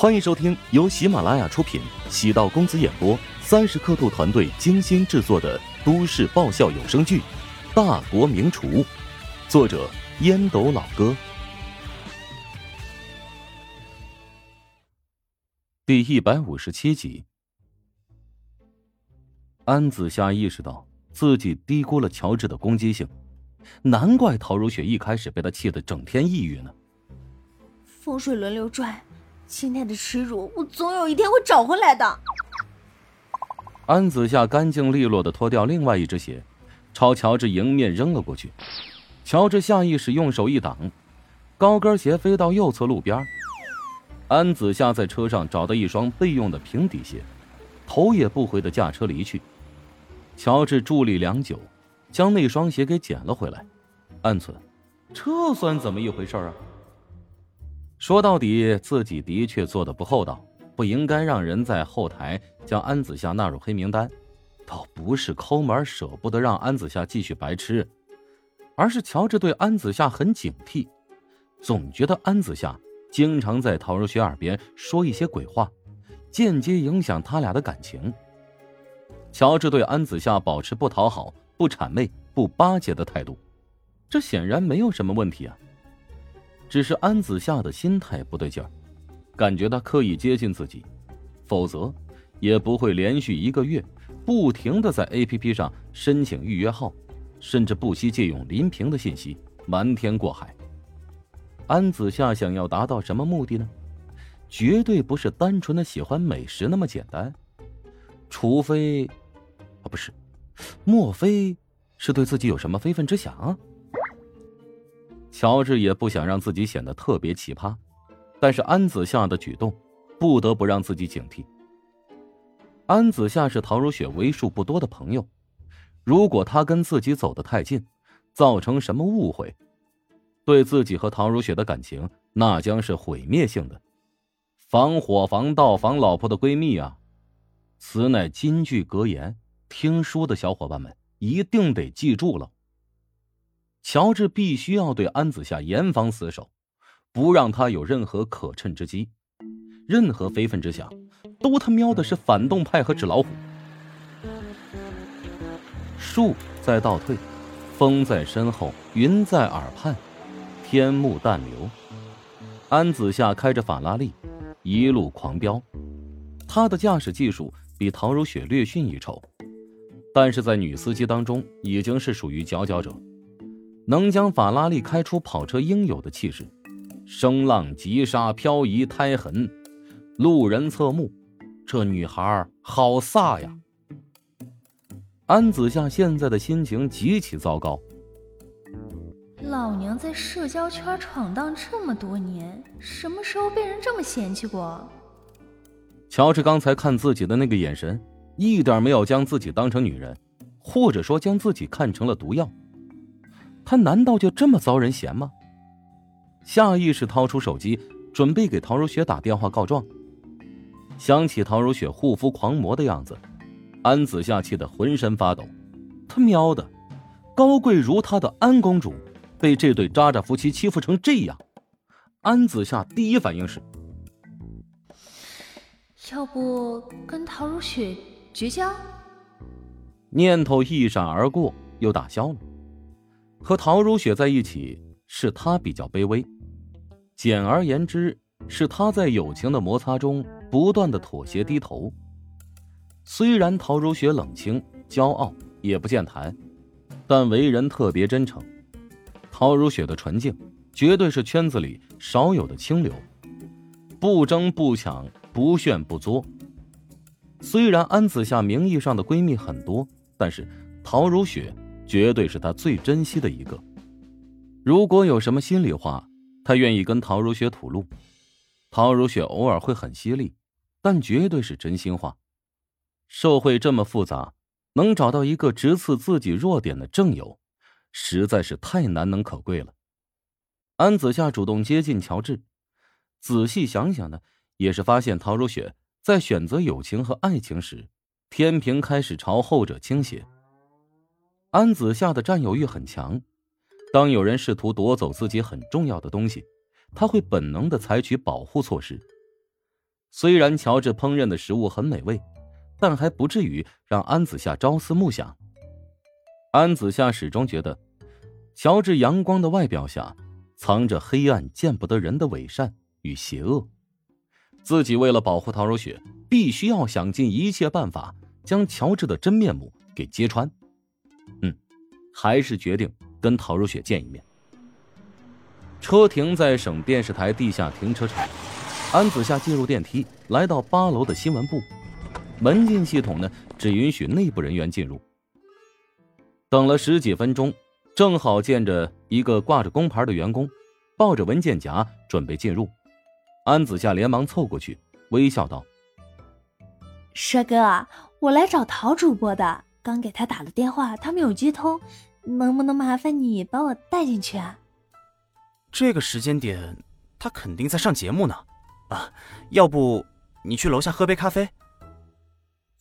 欢迎收听由喜马拉雅出品、喜道公子演播、三十刻度团队精心制作的都市爆笑有声剧《大国名厨》，作者烟斗老哥，第一百五十七集。安子夏意识到自己低估了乔治的攻击性，难怪陶如雪一开始被他气得整天抑郁呢。风水轮流转。今天的耻辱，我总有一天会找回来的。安子夏干净利落的脱掉另外一只鞋，朝乔治迎面扔了过去。乔治下意识用手一挡，高跟鞋飞到右侧路边。安子夏在车上找到一双备用的平底鞋，头也不回的驾车离去。乔治伫立良久，将那双鞋给捡了回来，暗存：这算怎么一回事啊？说到底，自己的确做的不厚道，不应该让人在后台将安子夏纳入黑名单。倒不是抠门舍不得让安子夏继续白吃，而是乔治对安子夏很警惕，总觉得安子夏经常在陶如雪耳边说一些鬼话，间接影响他俩的感情。乔治对安子夏保持不讨好、不谄媚、不巴结的态度，这显然没有什么问题啊。只是安子夏的心态不对劲儿，感觉他刻意接近自己，否则也不会连续一个月不停的在 A P P 上申请预约号，甚至不惜借用林平的信息瞒天过海。安子夏想要达到什么目的呢？绝对不是单纯的喜欢美食那么简单，除非，啊不是，莫非是对自己有什么非分之想？乔治也不想让自己显得特别奇葩，但是安子夏的举动不得不让自己警惕。安子夏是陶如雪为数不多的朋友，如果他跟自己走得太近，造成什么误会，对自己和陶如雪的感情那将是毁灭性的。防火防盗防老婆的闺蜜啊，此乃金句格言，听书的小伙伴们一定得记住了。乔治必须要对安子夏严防死守，不让他有任何可趁之机。任何非分之想，都他喵的是反动派和纸老虎。树在倒退，风在身后，云在耳畔，天幕淡流。安子夏开着法拉利，一路狂飙。他的驾驶技术比陶如雪略逊一筹，但是在女司机当中已经是属于佼佼者。能将法拉利开出跑车应有的气势，声浪急刹漂移胎痕，路人侧目，这女孩好飒呀！安子夏现在的心情极其糟糕。老娘在社交圈闯荡这么多年，什么时候被人这么嫌弃过？乔治刚才看自己的那个眼神，一点没有将自己当成女人，或者说将自己看成了毒药。他难道就这么遭人嫌吗？下意识掏出手机，准备给陶如雪打电话告状。想起陶如雪护肤狂魔的样子，安子夏气得浑身发抖。他喵的，高贵如她的安公主，被这对渣渣夫妻欺负成这样，安子夏第一反应是：要不跟陶如雪绝交？念头一闪而过，又打消了。和陶如雪在一起，是他比较卑微。简而言之，是他在友情的摩擦中不断的妥协低头。虽然陶如雪冷清、骄傲，也不健谈，但为人特别真诚。陶如雪的纯净，绝对是圈子里少有的清流，不争不抢，不炫不作。虽然安子夏名义上的闺蜜很多，但是陶如雪。绝对是他最珍惜的一个。如果有什么心里话，他愿意跟陶如雪吐露。陶如雪偶尔会很犀利，但绝对是真心话。社会这么复杂，能找到一个直刺自己弱点的正友，实在是太难能可贵了。安子夏主动接近乔治，仔细想想呢，也是发现陶如雪在选择友情和爱情时，天平开始朝后者倾斜。安子夏的占有欲很强，当有人试图夺走自己很重要的东西，他会本能的采取保护措施。虽然乔治烹饪的食物很美味，但还不至于让安子夏朝思暮想。安子夏始终觉得，乔治阳光的外表下，藏着黑暗见不得人的伪善与邪恶。自己为了保护陶如雪，必须要想尽一切办法将乔治的真面目给揭穿。嗯，还是决定跟陶如雪见一面。车停在省电视台地下停车场，安子夏进入电梯，来到八楼的新闻部。门禁系统呢，只允许内部人员进入。等了十几分钟，正好见着一个挂着工牌的员工，抱着文件夹准备进入。安子夏连忙凑过去，微笑道：“帅哥，我来找陶主播的，刚给他打了电话，他没有接通，能不能麻烦你把我带进去啊？”这个时间点，他肯定在上节目呢。啊，要不你去楼下喝杯咖啡？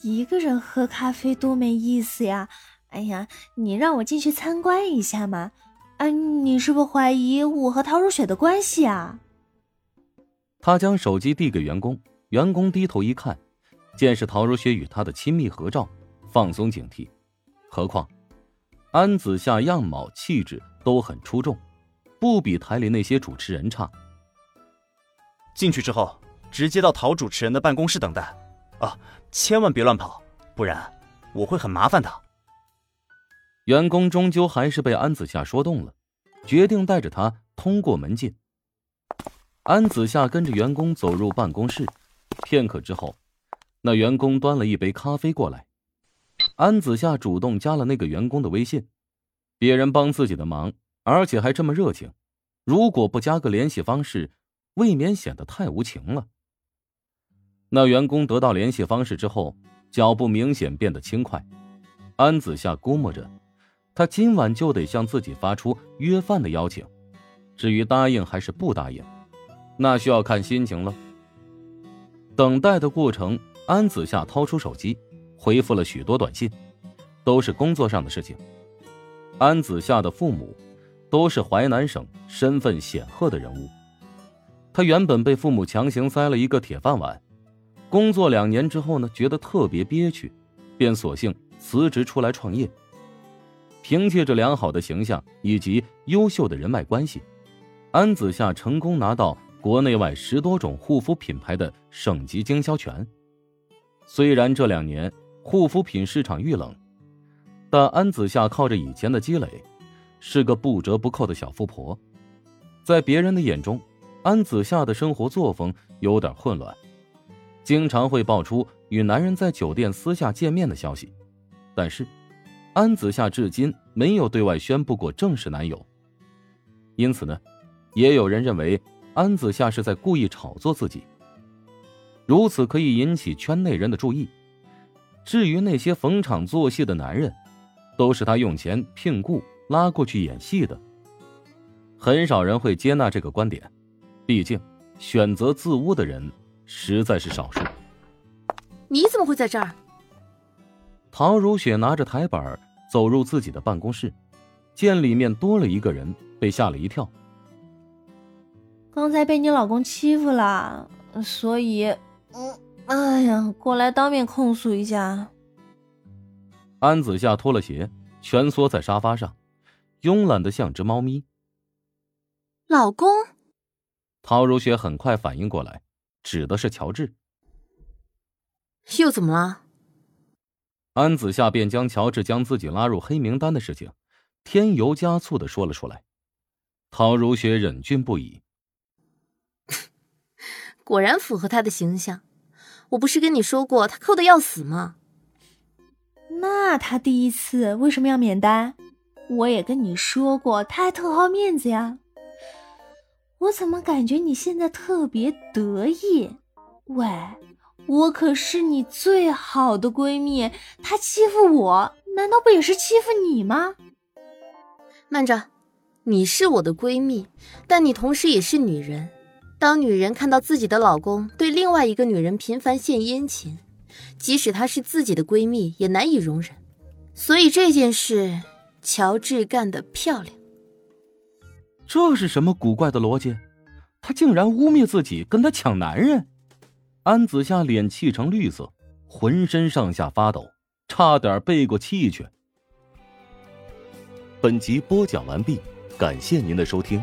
一个人喝咖啡多没意思呀！哎呀，你让我进去参观一下嘛！啊，你是不是怀疑我和陶如雪的关系啊？他将手机递给员工，员工低头一看，见是陶如雪与他的亲密合照，放松警惕。何况安子夏样貌气质都很出众。不比台里那些主持人差。进去之后，直接到陶主持人的办公室等待，啊，千万别乱跑，不然我会很麻烦的。员工终究还是被安子夏说动了，决定带着他通过门禁。安子夏跟着员工走入办公室，片刻之后，那员工端了一杯咖啡过来。安子夏主动加了那个员工的微信，别人帮自己的忙。而且还这么热情，如果不加个联系方式，未免显得太无情了。那员工得到联系方式之后，脚步明显变得轻快。安子夏估摸着，他今晚就得向自己发出约饭的邀请。至于答应还是不答应，那需要看心情了。等待的过程，安子夏掏出手机，回复了许多短信，都是工作上的事情。安子夏的父母。都是淮南省身份显赫的人物。他原本被父母强行塞了一个铁饭碗，工作两年之后呢，觉得特别憋屈，便索性辞职出来创业。凭借着良好的形象以及优秀的人脉关系，安子夏成功拿到国内外十多种护肤品牌的省级经销权。虽然这两年护肤品市场遇冷，但安子夏靠着以前的积累。是个不折不扣的小富婆，在别人的眼中，安子夏的生活作风有点混乱，经常会爆出与男人在酒店私下见面的消息。但是，安子夏至今没有对外宣布过正式男友。因此呢，也有人认为安子夏是在故意炒作自己，如此可以引起圈内人的注意。至于那些逢场作戏的男人，都是他用钱聘雇。拉过去演戏的，很少人会接纳这个观点，毕竟选择自污的人实在是少数。你怎么会在这儿？陶如雪拿着台板走入自己的办公室，见里面多了一个人，被吓了一跳。刚才被你老公欺负了，所以，嗯，哎呀，过来当面控诉一下。安子夏脱了鞋，蜷缩在沙发上。慵懒的像只猫咪。老公，陶如雪很快反应过来，指的是乔治。又怎么了？安子夏便将乔治将自己拉入黑名单的事情，添油加醋的说了出来。陶如雪忍俊不已。果然符合他的形象。我不是跟你说过他抠的要死吗？那他第一次为什么要免单？我也跟你说过，他还特好面子呀。我怎么感觉你现在特别得意？喂，我可是你最好的闺蜜，他欺负我，难道不也是欺负你吗？慢着，你是我的闺蜜，但你同时也是女人。当女人看到自己的老公对另外一个女人频繁献殷勤，即使她是自己的闺蜜，也难以容忍。所以这件事。乔治干得漂亮，这是什么古怪的逻辑？他竟然污蔑自己跟他抢男人！安子夏脸气成绿色，浑身上下发抖，差点背过气去。本集播讲完毕，感谢您的收听。